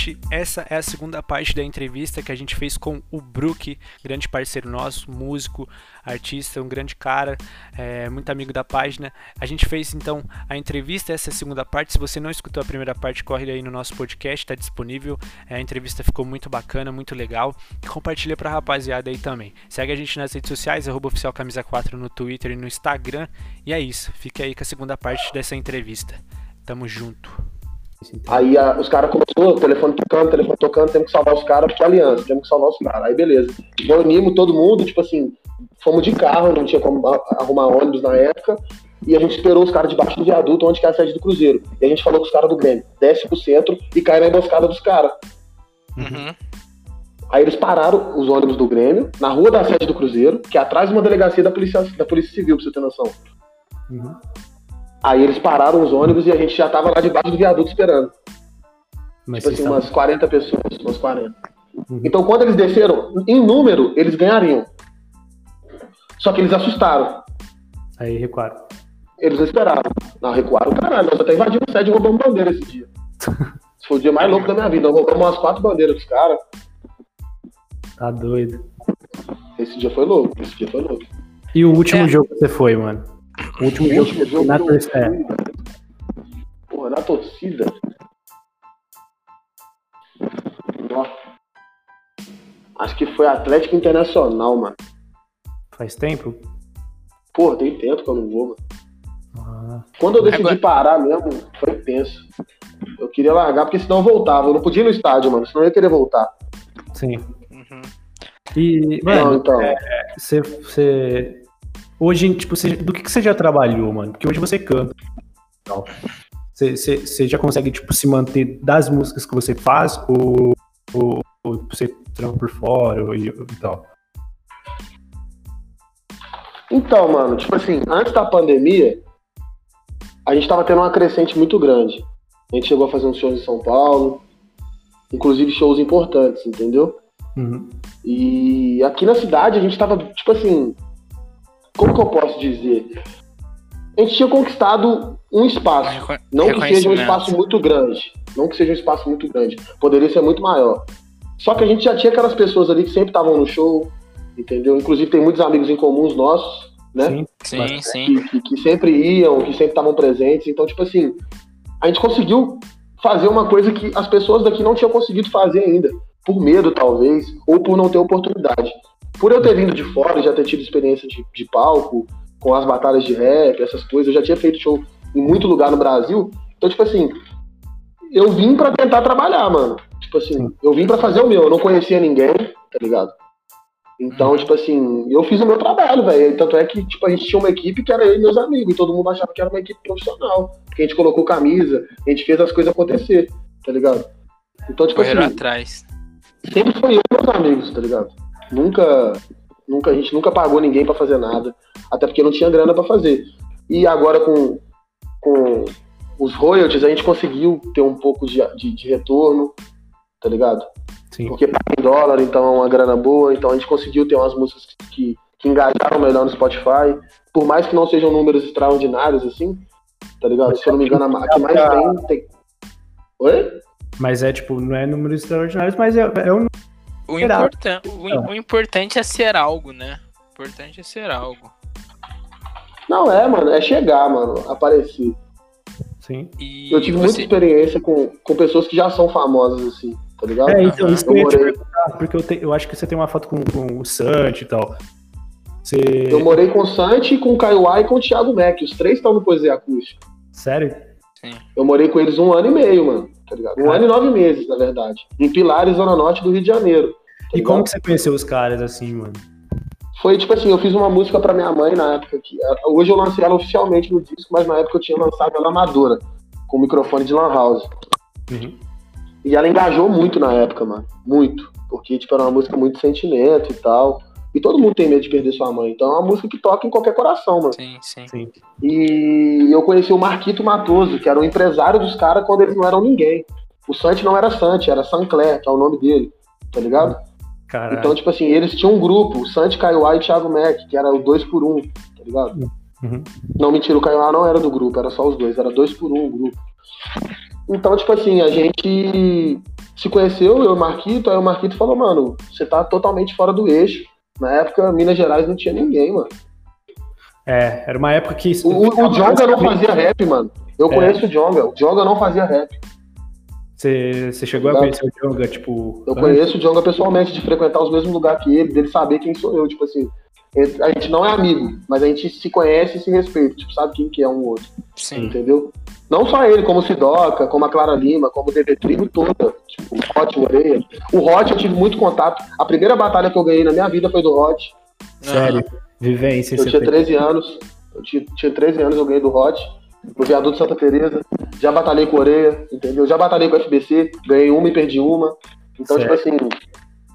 gente, essa é a segunda parte da entrevista que a gente fez com o Brook, grande parceiro nosso, músico, artista, um grande cara, é, muito amigo da página. A gente fez então a entrevista, essa é a segunda parte. Se você não escutou a primeira parte, corre aí no nosso podcast, está disponível. É, a entrevista ficou muito bacana, muito legal. E compartilha pra rapaziada aí também. Segue a gente nas redes sociais, arroba oficial camisa 4 no Twitter e no Instagram. E é isso, fica aí com a segunda parte dessa entrevista. Tamo junto. Aí a, os caras começaram, o telefone tocando, telefone tocando, temos que salvar os caras, porque é aliança, temos que salvar os caras. Aí beleza. Reunimos todo mundo, tipo assim, fomos de carro, não tinha como arrumar ônibus na época, e a gente esperou os caras debaixo do viaduto, onde que é a sede do Cruzeiro. E a gente falou com os caras do Grêmio, desce pro centro e cai na emboscada dos caras. Uhum. Aí eles pararam os ônibus do Grêmio, na rua da sede do Cruzeiro, que é atrás de uma delegacia da Polícia, da polícia Civil, pra você ter noção. Uhum. Aí eles pararam os ônibus e a gente já tava lá debaixo do viaduto esperando. Mas tipo assim, estavam- umas 40 pessoas, umas 40. Uhum. Então quando eles desceram, em número, eles ganhariam. Só que eles assustaram. Aí recuaram. Eles não esperaram. Não, recuaram, caralho. Nós até invadimos a sede e roubamos bandeira esse dia. Esse foi o dia mais louco da minha vida. Nós roubamos umas quatro bandeiras dos caras. Tá doido. Esse dia foi louco. Esse dia foi louco. E o último É. jogo que você foi, mano? O último O jogo último jogo na eu terceira. fui, Porra, na torcida. Ó. Acho que foi Atlético Internacional, mano. Faz tempo? Porra, tem tempo que eu não vou, mano. Ah, Quando eu decidi Agora- parar mesmo, foi tenso. Eu queria largar, porque senão eu voltava. Eu não podia ir no estádio, mano. Senão eu ia querer voltar. sim. Uhum. E, Não, mano, então. você, você. Hoje, tipo, você- do que, que você já trabalhou, mano? Porque hoje você canta. e tal. Você, você, você já consegue, tipo, se manter das músicas que você faz ou, ou, ou você trampa por fora ou, e, e tal? Então, mano, tipo assim, antes da pandemia, a gente tava tendo uma crescente muito grande. A gente chegou a fazer uns shows em São Paulo, inclusive shows importantes, entendeu? Uhum. E aqui na cidade a gente tava, tipo assim, como que eu posso dizer? A gente tinha conquistado um espaço. Não que seja um espaço muito grande. Não que seja um espaço muito grande. Poderia ser muito maior. Só que a gente já tinha aquelas pessoas ali que sempre estavam no show, entendeu? Inclusive tem muitos amigos em comuns nossos, né? Sim. Sim, sim. que, que- que sempre iam, que sempre estavam presentes. Então, tipo assim, a gente conseguiu fazer uma coisa que as pessoas daqui não tinham conseguido fazer ainda. Por medo, talvez, ou por não ter oportunidade. Por eu ter vindo de fora e já ter tido experiência de, de palco, com as batalhas de rap, essas coisas, eu já tinha feito show em muito lugar no Brasil. Então, tipo assim, eu vim pra tentar trabalhar, mano. Tipo assim, Sim. eu vim pra fazer o meu. Eu não conhecia ninguém, tá ligado? Então, Uhum. tipo assim, eu fiz o meu trabalho, velho. Tanto é que, tipo, a gente tinha uma equipe que era eu e meus amigos, e todo mundo achava que era uma equipe profissional. Porque a gente colocou camisa, a gente fez as coisas acontecer, tá ligado? Então, tipo Correram assim, atrás. sempre foi eu e meus amigos, tá ligado? Nunca, nunca, a gente nunca pagou ninguém pra fazer nada, até porque não tinha grana pra fazer. E agora com, com os royalties a gente conseguiu ter um pouco de, de, de retorno, tá ligado? Sim. Porque paga em dólar, então é uma grana boa, então a gente conseguiu ter umas músicas que, que engajaram melhor no Spotify, por mais que não sejam números extraordinários, assim, tá ligado? Se eu não me engano, a que mais tem, tem... Oi? Mas é, tipo, não é números extraordinários, mas é, é um. O, importan o, im- o importante é ser algo, né? O importante é ser algo. Não, é, mano, é chegar, mano, aparecer. Sim. E Eu tive muita você... experiência com, com pessoas que já são famosas, assim, tá ligado? É, então, isso eu ia Eu te morei- perguntar, porque eu, te- eu acho que você tem uma foto com, com o Santi e tal. Você. Eu morei com o Santi, com o Kaiowá e com o Thiago Mac. Os três estão no Poesia Acústica. Sério? Eu morei com eles um ano e meio, mano. Tá ligado? Um ano e nove meses, na verdade. Em Pilares, Zona Norte do Rio de Janeiro. E como que você conheceu os caras assim, mano? Foi tipo assim, eu fiz uma música pra minha mãe na época que. Hoje eu lancei ela oficialmente no disco, mas na época eu tinha lançado ela amadora, com microfone de Lan House. Uhum. E ela engajou muito na época, mano. Muito. Porque, tipo, era uma música muito sentimento e tal. E todo mundo tem medo de perder sua mãe. Então é uma música que toca em qualquer coração, mano. Sim, sim. Sim. E eu conheci o Marquito Matoso, que era o empresário dos caras quando eles não eram ninguém. O Santi não era Santi, era Sancler, que é o nome dele, tá ligado? Então, tipo assim, eles tinham um grupo, o Santi, Kaiowá e Thiago Mac, que era o dois por um, tá ligado? Uhum. Não, mentira, o Kaiowá não era do grupo, era só os dois, era dois por um o grupo. Então, tipo assim, a gente se conheceu, eu e o Marquito, aí o Marquito falou, mano, você tá totalmente fora do eixo. Na época, Minas Gerais não tinha ninguém, mano. É, era uma época que. O, o Jonga não fazia rap, mano. Eu É. conheço o Jonga. O Jonga não fazia rap. Você, você chegou a conhecer o Jonga, tipo. Eu antes? conheço o Jonga pessoalmente, de frequentar os mesmos lugares que ele, dele saber quem sou eu. Tipo assim, a gente não é amigo, mas a gente se conhece e se respeita. Tipo, sabe quem que é um outro. Sim. Entendeu? Não só ele, como o Sidoca, como a Clara Lima, como o DB Tribo toda. Tipo, o Hot, o Oreia. O Hot eu tive muito contato. A primeira batalha que eu ganhei na minha vida foi do Hot. Sério. Vivência. Eu tinha tem. 13 anos. Eu tinha, tinha 13 anos, eu ganhei do Hot. No Viaduto Santa Teresa. Já batalhei com o Oreia, entendeu? Já batalhei com o FBC. Ganhei uma e perdi uma. Então, Certo. tipo assim,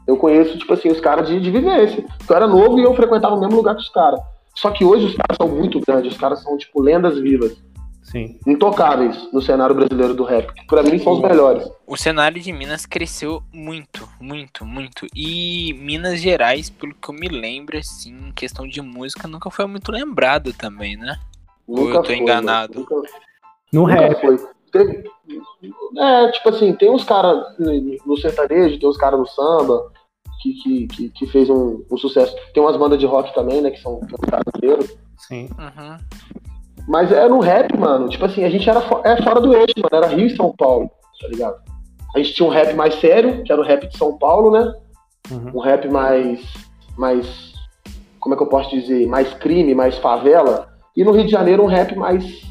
eu conheço, tipo assim, os caras de, de vivência. Eu era novo e eu frequentava o mesmo lugar que os caras. Só que hoje os caras são muito grandes. Os caras são, tipo, lendas vivas. Sim. Intocáveis no cenário brasileiro do rap. Pra mim são os melhores. O cenário de Minas cresceu muito, muito, muito. E Minas Gerais, pelo que eu me lembro, assim, em questão de música, nunca foi muito lembrado também, né? Ou Nunca eu tô foi, enganado? Nunca, No nunca rap. foi. Teve- É, tipo assim, tem uns caras no sertanejo, tem uns caras no samba que, que, que, que fez um, um sucesso. Tem umas bandas de rock também, né, que são caras Sim. Uhum. Mas é no rap, mano. Tipo assim, a gente era fo- é fora do eixo, mano. Era Rio e São Paulo, tá ligado? A gente tinha um rap mais sério, que era o rap de São Paulo, né? Uhum. Um rap mais. mais. Como é que eu posso dizer? Mais crime, mais favela. E no Rio de Janeiro, um rap mais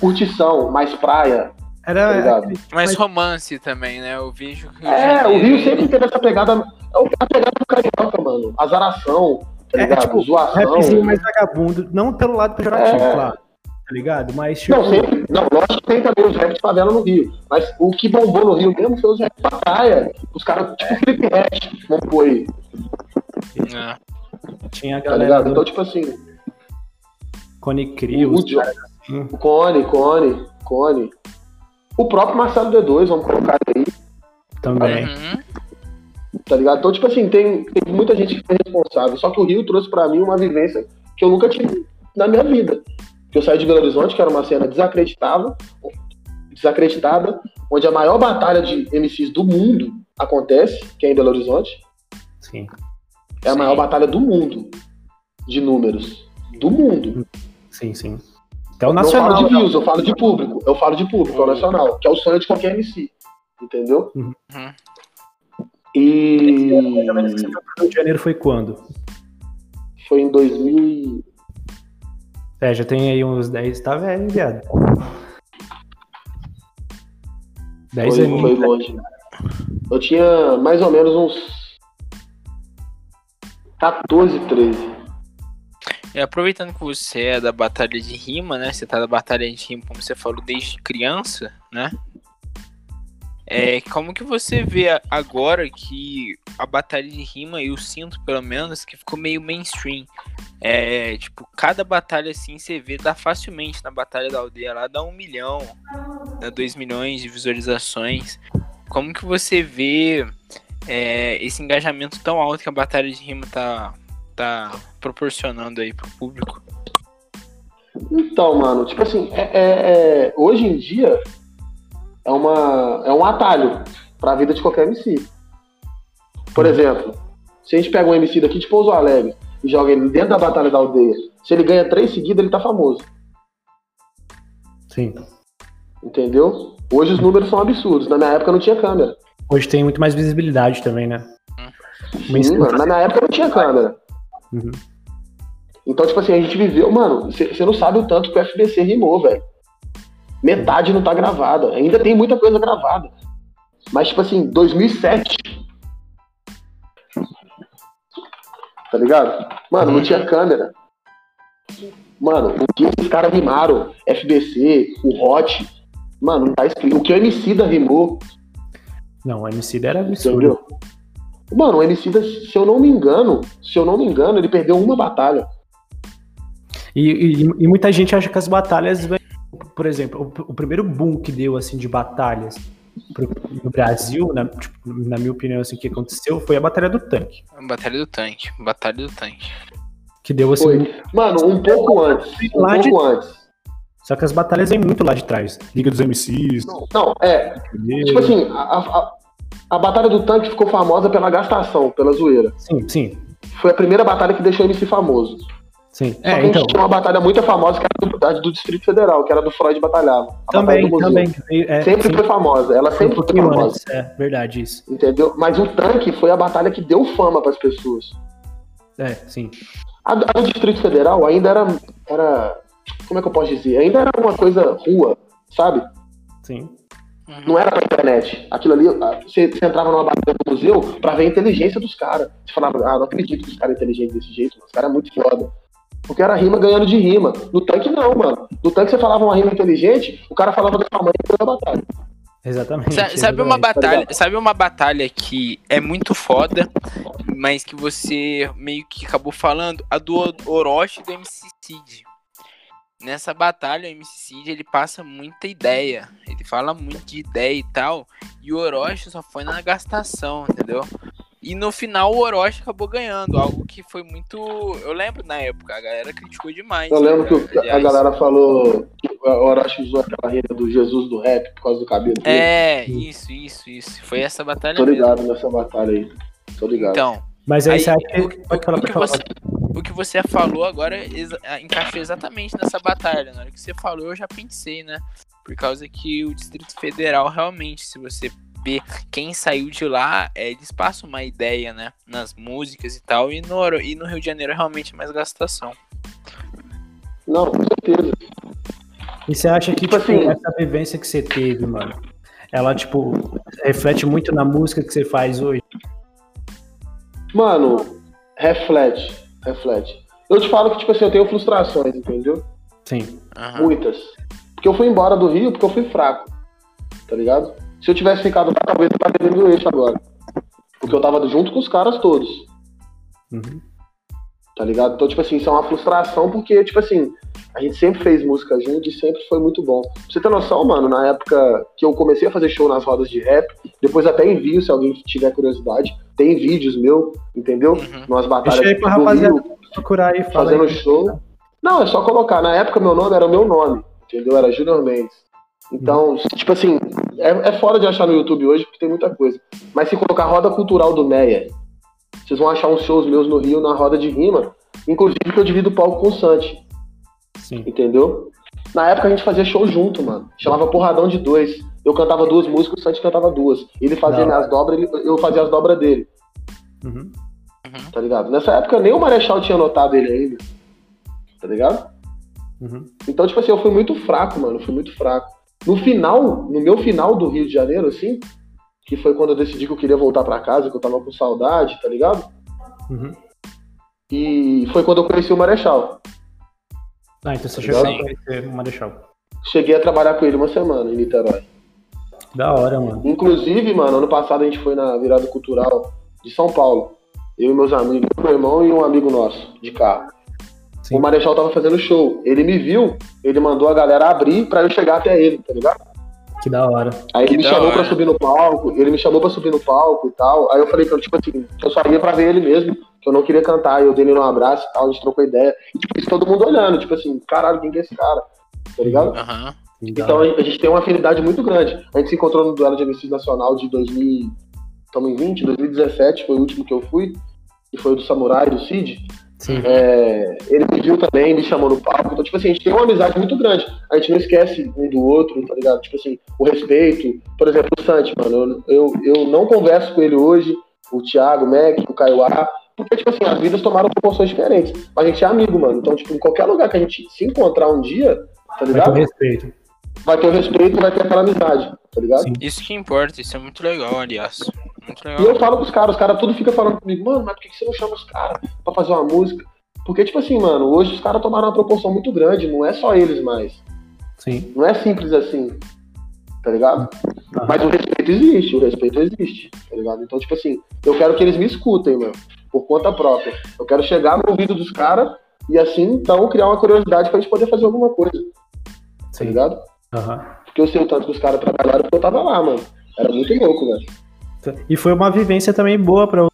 curtição, mais praia. Tá Era. ligado? Mas, Mas- romance também, né? Eu vejo que o É, o Rio sempre teve essa pegada. É o- a pegada do carioca, mano. Azaração, tá É, ligado? tipo, Zoação. rapzinho mais vagabundo. Não pelo lado pejorativo, É. claro. Tá ligado? Mas, tipo. Não, sempre. Não, lógico que tem também os raps de favela no Rio. Mas o que bombou no Rio mesmo foi os raps pra praia. Os caras, tipo Felipe Rett, vamos pôr aí, É. Tinha a tá galera ligado? do Então, tipo assim, Cone Crio. o, assim. o Cone, Cone, Cone. O próprio Marcelo D2, vamos colocar aí, Também. Uhum. tá ligado? Então, tipo assim, tem, tem muita gente que foi responsável. Só que o Rio trouxe pra mim uma vivência que eu nunca tive na minha vida. Que eu saí de Belo Horizonte, que era uma cena desacreditável, desacreditada, onde a maior batalha de MCs do mundo acontece, que é em Belo Horizonte. Sim. É a Sim. maior batalha do mundo de números. Do mundo. Sim, sim. Até o Nacional. falo de views, eu falo de público. Eu falo de público, é o nacional, que é o sonho de qualquer MC. Entendeu? Uhum. Uhum. E Rio de Janeiro foi quando? foi em 2000. e- É, já tem aí uns 10. Tá velho, viado. 10 Foi, aninhos. foi longe. Eu tinha mais ou menos uns 14, 13. E aproveitando que você é da batalha de rima, né? Você tá da batalha de rima, como você falou, desde criança, né? É, como que você vê agora que a batalha de rima, eu sinto pelo menos, que ficou meio mainstream. É, tipo, cada batalha assim você vê, dá facilmente na batalha da aldeia lá, dá um milhão, dá dois milhões de visualizações. Como que você vê é, esse engajamento tão alto que a batalha de rima tá, tá proporcionando aí pro público? Então, mano, tipo assim, é, é- é- hoje em dia é, uma, é um atalho pra vida de qualquer MC. Por exemplo, se a gente pega um MC daqui de Pouso Alegre e joga ele dentro da Batalha da Aldeia, se ele ganha três seguidas, ele tá famoso. Sim. Entendeu? Hoje os números são absurdos. Na minha época não tinha câmera. Hoje tem muito mais visibilidade também, né? Sim, mano, na minha época não tinha câmera. Uhum. Então, tipo assim, a gente viveu, mano, você não sabe o tanto que o FBC rimou, velho. Metade não tá gravada. Ainda tem muita coisa gravada. Mas, tipo assim, 2007. Tá ligado? Mano, não tinha câmera. Mano, o que esses caras rimaram, FBC, o Hot, mano, não tá escrito. O que o MC da rimou, Não, o MC era absurdo. entendeu? Mano, o MC da, se eu não me engano, se eu não me engano, ele perdeu uma batalha. E, e- e muita gente acha que as batalhas, vêm- por exemplo, o, o primeiro boom que deu assim de batalhas pro- no Brasil, na, tipo, na minha opinião, assim, o que aconteceu foi a batalha do tanque, Batalha do tanque, batalha do tanque. que deu assim, Foi. Mano, um pouco antes. Um Lá de- pouco antes. só que as batalhas vêm muito lá de trás, Liga dos MCs, Não, é, entendeu? tipo assim, a, a- A Batalha do Tanque ficou famosa pela gastação, pela zoeira. Sim, sim. Foi a primeira batalha que deixou o MC famoso. Sim. Só que É, a gente então. tinha uma batalha muito famosa que era do, do Distrito Federal, que era do Freud Batalhava. A Também, também. É, Sempre sim, foi famosa, ela um sempre foi famosa. antes. É, verdade, isso. Entendeu? Mas o tanque foi a batalha que deu fama para as pessoas. É, sim. A, a do Distrito Federal ainda era, era. Como é que eu posso dizer? Ainda era uma coisa rua, sabe? Sim. Uhum. Não era pra internet. Aquilo ali, ah, você, você entrava numa batalha do museu pra ver a inteligência dos caras. Você falava, ah, não acredito que os caras são inteligentes desse jeito, mano. os caras é muito foda. Porque era rima ganhando de rima. No tanque não, mano. No tanque você falava uma rima inteligente, o cara falava da sua mãe e da batalha. Exatamente. Sa- Sabe uma batalha, sabe uma batalha que é muito foda, mas que você meio que acabou falando? A do Orochi e do MC Cid. Nessa batalha, o MC Cid, ele passa muita ideia. Ele fala muito de ideia e tal. E o Orochi só foi na gastação, entendeu? E no final o Orochi acabou ganhando, algo que foi muito. Eu lembro na época, a galera criticou demais. Eu lembro que o- a aliás. galera falou que o Orochi usou aquela rima do Jesus do rap por causa do cabelo dele. É, isso, isso, isso. Foi essa batalha Tô mesmo. ligado nessa batalha aí. Tô ligado. Então, Mas aí, Aí, você acha que. o, falar, o que você, o que você falou agora exa- encaixou exatamente nessa batalha. Na hora que você falou, eu já pensei, né? Por causa que o Distrito Federal, realmente, se você quem saiu de lá, é, eles passam uma ideia, né? Nas músicas e tal. E no, e no Rio de Janeiro, realmente, é mais gastação. Não, com certeza. E você acha que, Tipo tipo, assim- essa vivência que você teve, mano, ela, tipo, reflete muito na música que você faz hoje? Mano, reflete, reflete. Eu te falo que, tipo assim, eu tenho frustrações, entendeu? Sim. Aham. Muitas. Porque eu fui embora do Rio porque eu fui fraco. Tá ligado? Se eu tivesse ficado lá, talvez eu estaria dentro do eixo agora. Porque eu tava junto com os caras todos. Uhum. Tá ligado? Então, tipo assim, isso é uma frustração porque, tipo assim, a gente sempre fez música junto e sempre foi muito bom. Pra você ter noção, mano, na época que eu comecei a fazer show nas rodas de rap, depois até envio se alguém tiver curiosidade. Tem vídeos meu, entendeu? Uhum. Umas batalhas Deixa aí pra do rapaziada Rio, procurar aí, fazendo aí. show. Não, é só colocar. Na época meu nome era o meu nome, entendeu? Era Junior Mendes. Então, tipo assim, é, é fora de achar no YouTube hoje porque tem muita coisa. Mas se colocar Roda Cultural do Meia, vocês vão achar uns shows meus no Rio na roda de rima. Inclusive que eu divido o palco com o Santi, Sim. entendeu? Na época a gente fazia show junto, mano. Chamava Porradão de Dois. Eu cantava duas músicas, o Santi cantava duas. Ele fazia minhas dobras, ele- eu fazia as dobras dele, Uhum. tá ligado? Nessa época nem o Marechal tinha notado ele ainda, tá ligado? Uhum. Então, tipo assim, eu fui muito fraco, mano. Fui muito fraco. No final, no meu final do Rio de Janeiro, assim, que foi quando eu decidi que eu queria voltar pra casa, que eu tava com saudade, tá ligado? Uhum. E foi quando eu conheci o Marechal. Ah, então você Tá chegou a conhecer o Marechal. Cheguei a trabalhar com ele uma semana em Niterói. Da hora, mano. Inclusive, mano, ano passado a gente foi na virada cultural de São Paulo. Eu e meus amigos, meu irmão e um amigo nosso, de carro. Sim. O Marechal tava fazendo show. Ele me viu, ele mandou a galera abrir pra eu chegar até ele, tá ligado? Que da hora. Aí ele Que me chamou hora. pra subir no palco, ele me chamou pra subir no palco e tal. Aí eu falei que eu, tipo assim, eu só ia pra ver ele mesmo, que eu não queria cantar. Eu dei ele um abraço e tal, a gente trocou ideia. E tipo, isso todo mundo olhando, tipo assim, caralho, quem que é esse cara? Tá ligado? Da Então a gente tem uma afinidade muito grande. A gente se encontrou no duelo de MCs nacional de 2000, estamos em 20, 2017 foi o último que eu fui, que foi o do Samurai, do Cid. Sim. É, ele me viu também, me chamou no palco. Então, tipo assim, a gente tem uma amizade muito grande. A gente não esquece um do outro, tá ligado? Tipo assim, o respeito. Por exemplo, o Santi, mano, eu, eu, eu não converso com ele hoje, o Thiago, o Mac, o Kaiowá, porque, tipo assim, as vidas tomaram proporções diferentes. Mas a gente é amigo, mano. Então, tipo, em qualquer lugar que a gente se encontrar um dia, tá Vai ter ligado? o respeito. vai ter o respeito e vai ter aquela amizade, tá ligado? Sim. Isso que importa, isso é muito legal, aliás. Muito E legal. eu falo pros caras, os caras tudo fica falando comigo, mano, mas por que você não chama os caras pra fazer uma música? Porque, tipo assim, mano, hoje os caras tomaram uma proporção muito grande, não é só eles mais. Sim. Não é simples assim, tá ligado? Aham. Mas o respeito existe, o respeito existe, tá ligado? Então, tipo assim, eu quero que eles me escutem, mano, por conta própria. Eu quero chegar no ouvido dos caras e assim, então, criar uma curiosidade pra gente poder fazer alguma coisa, tá Sim. ligado? Aham. Porque eu sei o tanto que os caras trabalharam porque eu tava lá, mano. Era muito louco, velho. E foi uma vivência também boa pra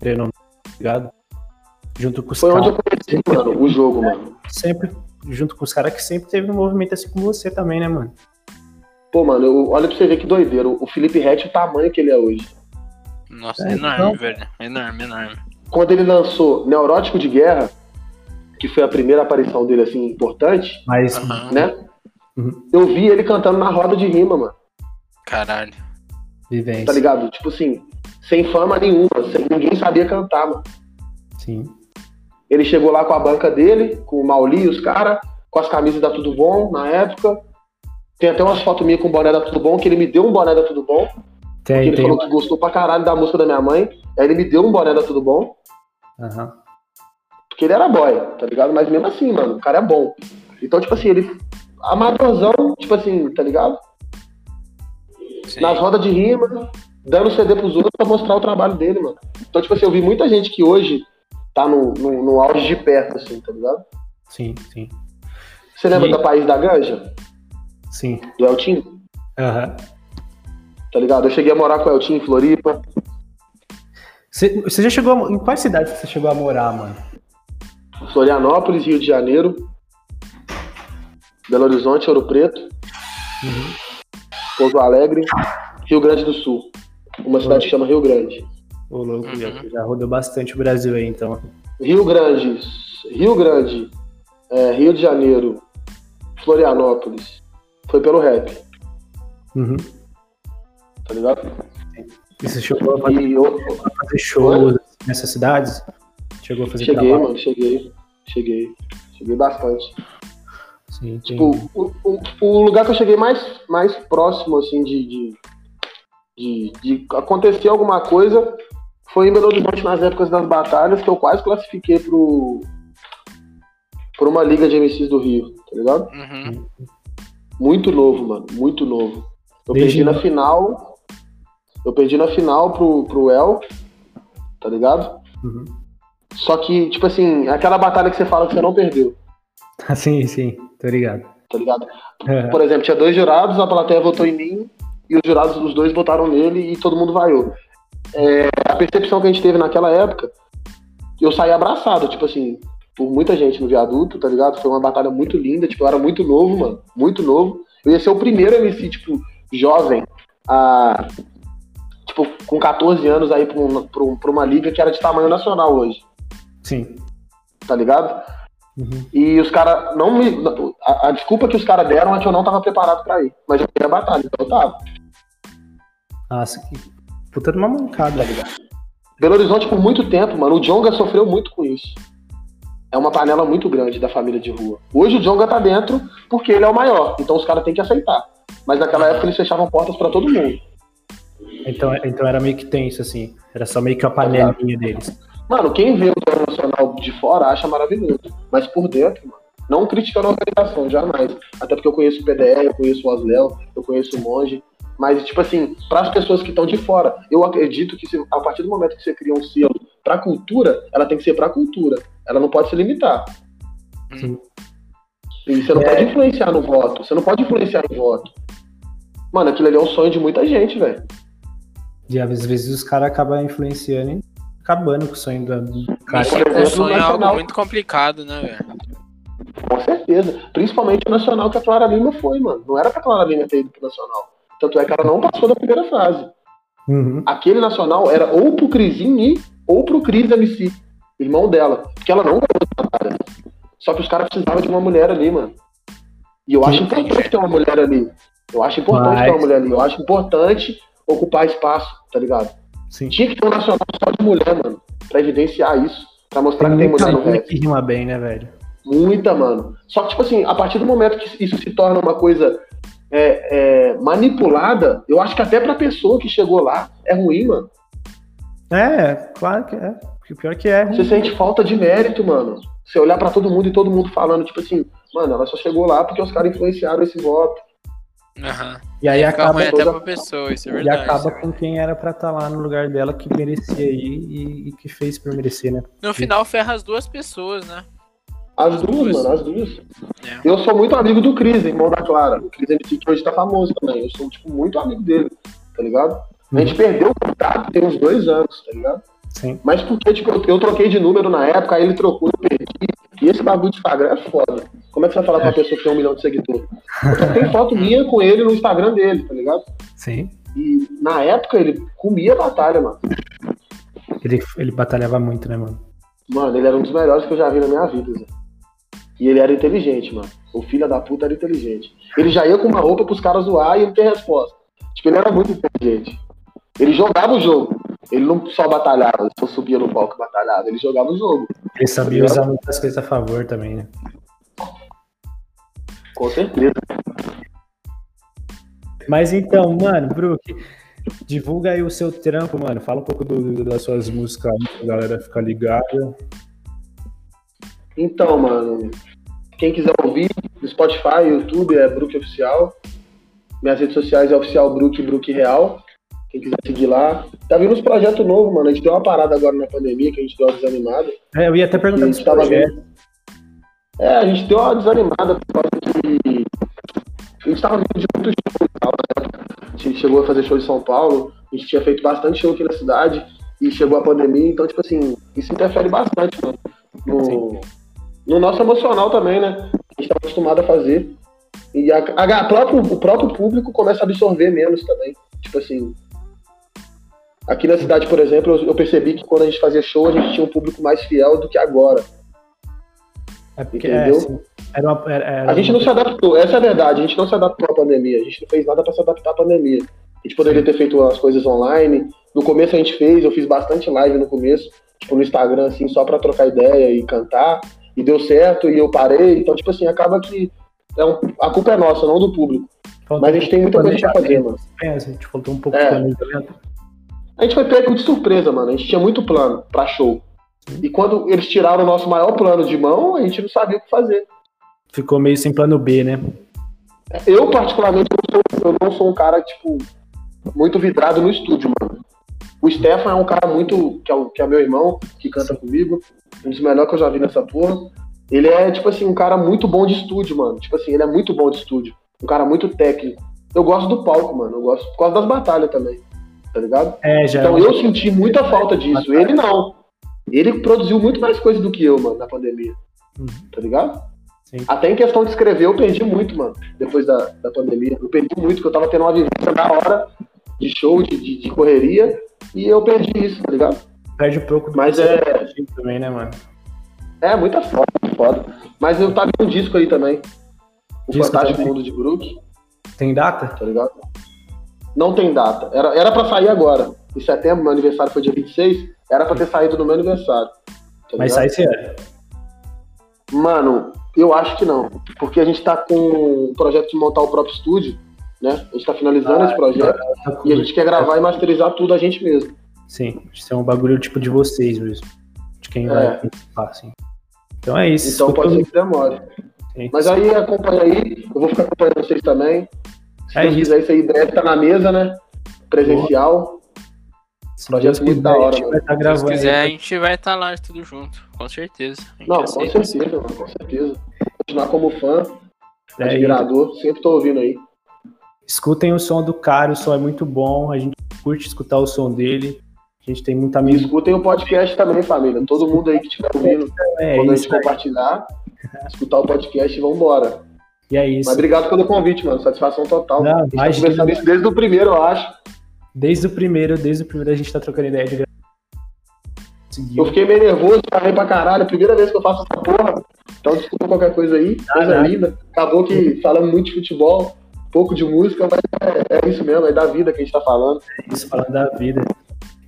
você, não tá ligado? Junto com os Foi onde eu caras. conheci, mano, o jogo, mano. Sempre, junto com os caras que sempre teve um movimento assim como você também, né, mano? Pô, mano, eu- olha pra você ver que doideira. O Felipe Rett, o tamanho que ele é hoje. Nossa, É, enorme, então. velho. Enorme, enorme. Quando ele lançou Neurótico de Guerra, que foi a primeira aparição dele, assim, importante, Mas, né? Uhum. Eu vi ele cantando na roda de rima, mano. Caralho. vivência. Tá ligado? Tipo assim, sem fama nenhuma, sem ninguém sabia cantar, mano. Sim. Ele chegou lá com a banca dele, com o Mauli, os caras, com as camisas da Tudo Bom na época. Tem até umas fotos minhas com o boné da Tudo Bom, que ele me deu um boné da Tudo Bom. que Tem, ele tem. falou que gostou pra caralho da música da minha mãe. Aí ele me deu um boné da Tudo Bom, Aham. porque ele era boy, tá ligado? Mas mesmo assim, mano, o cara é bom. Então, tipo assim, ele. Amadorzão, tipo assim, tá ligado? Sim. Nas rodas de rima, dando CD pros outros pra mostrar o trabalho dele, mano. Então, tipo assim, eu vi muita gente que hoje tá no, no, no auge de perto, assim, tá ligado? Sim, sim. Você lembra E- da País da Ganja? Sim. Do Eltinho? Aham. Tá ligado? Eu cheguei a morar com o Eltinho em Floripa. Você você já chegou. a- Em quais cidades você chegou a morar, mano? Florianópolis, Rio de Janeiro, Belo Horizonte, Ouro Preto, Uhum. Pouso Alegre, Rio Grande do Sul. Uma cidade que chama Rio Grande. Ô, louco, Uhum. já, já rodou bastante o Brasil aí, então. Rio Grande, Rio Grande, é, Rio de Janeiro, Florianópolis. Foi pelo rap, Uhum. tá ligado? E você chegou a fazer, E eu fazer shows nessas cidades? Chegou a fazer cheguei, trabalho? mano, cheguei. Cheguei. Cheguei bastante. Sim, Tipo, o, o, o lugar que eu cheguei mais, mais próximo, assim, de, de, de, de acontecer alguma coisa foi em Belo Horizonte nas épocas das batalhas, que eu quase classifiquei pro, por uma liga de MCs do Rio, tá ligado? Uhum. Muito novo, mano, muito novo. Eu Desde perdi na final. Eu perdi na final pro, pro El, tá ligado? Uhum. Só que, tipo assim, aquela batalha que você fala que você não perdeu, Ah, sim, sim, tô ligado. tá ligado? Aham. Por exemplo, tinha dois jurados, a plateia votou em mim e os jurados dos dois votaram nele e todo mundo vaiou. É, a percepção que a gente teve naquela época, eu saí abraçado, tipo assim, por muita gente no viaduto, tá ligado? Foi uma batalha muito linda, tipo, eu era muito novo, mano, muito novo. Eu ia ser o primeiro MC, tipo, jovem, a, tipo, com 14 anos aí pra, um- pra um- pra uma liga que era de tamanho nacional hoje, Sim. tá ligado? Uhum. E os caras não me. A, a desculpa que os caras deram é que eu não tava preparado pra ir. Mas eu queria batalha, então eu tava. Nossa, que puta de uma mancada, ligado? Belo Horizonte, por muito tempo, mano, o Jonga sofreu muito com isso. É uma panela muito grande da família de rua. Hoje o Jonga tá dentro porque ele é o maior, então os caras têm que aceitar. Mas naquela época eles fechavam portas pra todo mundo. Então, então era meio que tenso, assim. Era só meio que a panelinha deles. Mano, quem vê o Jornal Nacional de fora acha maravilhoso. Mas por dentro, mano, não criticando a organização, jamais. Até porque eu conheço o PDE, eu conheço o Osléo, eu conheço o Monge. Mas, tipo assim, para as pessoas que estão de fora, eu acredito que se- a partir do momento que você cria um selo pra cultura, ela tem que ser pra cultura. Ela não pode se limitar. Sim. E você não É. pode influenciar no voto. Você não pode influenciar em voto. Mano, aquilo ali é um sonho de muita gente, velho. E às vezes os caras acabam influenciando acabando com o sonho do, do cara. Por sonho é algo muito complicado, né, velho? Com certeza. Principalmente o Nacional que a Clara Lima foi, mano. Não era pra Clara Lima ter ido pro Nacional. Tanto é que ela não passou da primeira fase. Uhum. Aquele Nacional era ou pro Crisinho ir, ou pro Cris MC, irmão dela. Porque ela não ganhou. Só que os caras precisavam de uma mulher ali, mano. E eu acho importante ter uma mulher ali. Eu acho importante Mas- ter uma mulher ali. Eu acho importante ocupar espaço, tá ligado? Sim. Tinha que ter um Nacional só de mulher, mano. Pra evidenciar isso. Pra mostrar que tem mulher no rap. que rima bem, né, velho? Muita, mano. Só que, tipo assim, a partir do momento que isso se torna uma coisa é, é, manipulada, eu acho que até pra pessoa que chegou lá é ruim, mano. É, claro que é. Porque o pior que é. Você sente falta de mérito, mano. Você olhar pra todo mundo e todo mundo falando, tipo assim, mano, ela só chegou lá porque os caras influenciaram esse voto. Aham. E aí Fica acaba, até toda- pra pessoa, isso é e verdade. acaba com quem era pra estar lá no lugar dela que merecia ir e, e que fez por merecer, né? No final ferra as duas pessoas, né? As As duas, duas. mano, as duas. É. Eu sou muito amigo do Cris, irmão da Clara. O Cris MC que hoje tá famoso também. Eu sou, tipo, muito amigo dele, tá ligado? A gente perdeu o contato tem uns dois anos, tá ligado? Sim. Mas porque, tipo, eu, eu troquei de número na época, aí ele trocou, eu perdi. E esse bagulho de Instagram é foda. Como é que você vai falar com uma pessoa que tem um milhão de seguidores? Eu tem foto minha com ele no Instagram dele, tá ligado? Sim. E na época ele comia batalha, mano. Ele, ele batalhava muito, né, mano? Mano, ele era um dos melhores que eu já vi na minha vida, Zé. E ele era inteligente, mano. O filho da puta era inteligente. Ele já ia com uma roupa pros caras zoar e ele tem resposta. Tipo, ele era muito inteligente. Ele jogava o jogo. Ele não só batalhava, só subia no palco e batalhava. Ele jogava o jogo. Ele sabia usar muitas coisas a favor também, né? Com certeza. Mas então, mano, Brook, divulga aí o seu trampo, mano. Fala um pouco do- das suas músicas aí, pra galera ficar ligada. Então, mano, quem quiser ouvir, Spotify, YouTube é Brook Oficial. Minhas redes sociais é oficial Brook Brook Real. Quem quiser seguir lá. Tá vindo uns projetos novos, mano. A gente deu uma parada agora na pandemia, que a gente deu uma desanimada. É, eu ia até perguntar gente tava projeto. É, a gente deu uma desanimada por causa que a gente tava vindo de muitos shows e tal, né? A gente chegou a fazer show em São Paulo, a gente tinha feito bastante show aqui na cidade e chegou a pandemia, então, tipo assim, isso interfere bastante, mano, no, no nosso emocional também, né? A gente tá acostumado a fazer. E a, a- a próprio, o próprio público começa a absorver menos também. Tipo assim. Aqui na cidade, por exemplo, eu, eu percebi que quando a gente fazia show, a gente tinha um público mais fiel do que agora. É porque, é, Entendeu? assim, era uma, era, era A gente não se adaptou, essa é a verdade, a gente não se adaptou à pandemia, a gente não fez nada para se adaptar à pandemia. A gente poderia ter feito as coisas online. No começo a gente fez, eu fiz bastante live no começo, tipo no Instagram, assim, só para trocar ideia e cantar, e deu certo, e eu parei. Então, tipo assim, acaba que é um- a culpa é nossa, não do público. Mas a gente tem muita coisa pra fazer, mano. É, a gente faltou um pouco É. de planejamento. A gente foi pego de surpresa, mano. A gente tinha muito plano pra show. E quando eles tiraram o nosso maior plano de mão, a gente não sabia o que fazer. Ficou meio sem plano B, né? Eu, particularmente, eu, sou- eu não sou um cara, tipo, muito vidrado no estúdio, mano. O Stefan é um cara muito. que é, o- que é meu irmão, que canta comigo. Um dos melhores que eu já vi nessa porra. Ele é, tipo assim, um cara muito bom de estúdio, mano. Tipo assim, ele é muito bom de estúdio. Um cara muito técnico. Eu gosto do palco, mano. Eu gosto por causa das batalhas também. Tá ligado? É, já. Então eu senti muita falta disso. Ele não. Ele produziu muito mais coisa do que eu, mano, na pandemia. Uhum. Tá ligado? Sim. Até em questão de escrever, eu perdi muito, mano, depois da, da pandemia. Eu perdi muito, porque eu tava tendo uma vivência da hora de show, de, de, de correria, e eu perdi isso, tá ligado? perde um pouco do Mas é- tá também, né, mano? É, muita foda, foda. Mas eu tava com um disco aí também. O Disco Fantástico também? Mundo de Brook, Tem data? tá ligado? Não tem data. Era, era pra sair agora. Em setembro, meu aniversário foi dia 26, era pra ter saído no meu aniversário. tá Mas sai esse ano. Mano, eu acho que não. Porque a gente tá com o projeto de montar o próprio estúdio, né? A gente tá finalizando Ah, esse projeto e a gente quer gravar e masterizar tudo a gente mesmo. Sim, isso é um bagulho tipo de vocês mesmo. De quem É. vai participar, assim. Então é isso. Então pode ser que demore. Sim. Mas aí acompanha aí, eu vou ficar acompanhando vocês também. Se É Deus isso. quiser, isso aí em breve tá na mesa, né? Presencial. Se projeto muito da hora, mano. vai estar Se Deus quiser, a gente vai estar lá tudo junto, com certeza. Não, com certeza, mano, com certeza. Continuar como fã, É, admirador, sempre tô ouvindo aí. Escutem o som do cara, o som é muito bom. A gente curte escutar o som dele. A gente tem muito E amigo. escutem o podcast também, família. Todo mundo aí que estiver ouvindo, É quando a isso. gente compartilhar, escutar o podcast e vambora. E é isso. Mas obrigado pelo convite, mano. Satisfação total. Não, a gente tá conversando isso desde o primeiro, eu acho. Desde o primeiro, desde o primeiro a gente tá trocando ideia de. Eu fiquei meio nervoso, parei pra caralho. Primeira vez que eu faço essa porra. Então desculpa qualquer coisa aí. Coisa nada. linda. Acabou que falamos muito de futebol, pouco de música, mas é, é isso mesmo, é da vida que a gente tá falando. Isso, falando da vida.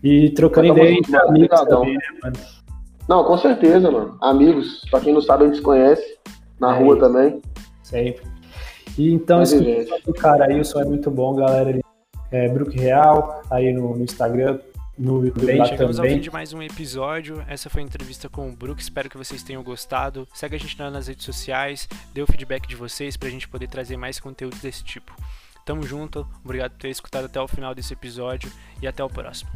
E trocando Tamo ideia entre amigos também, né, mano? Não, com certeza, mano. Amigos, pra quem não sabe, a gente se conhece. Na É rua isso. também. Sempre. E então, escuta o cara aí, o som é muito bom, galera. Ele É Brook Real, aí no, no Instagram, no YouTube Bem, chegamos ao também. fim de mais um episódio. Essa foi a entrevista com o Brook. Espero que vocês tenham gostado. Segue a gente lá nas redes sociais, dê o feedback de vocês pra gente poder trazer mais conteúdos desse tipo. Tamo junto, obrigado por ter escutado até o final desse episódio e até o próximo.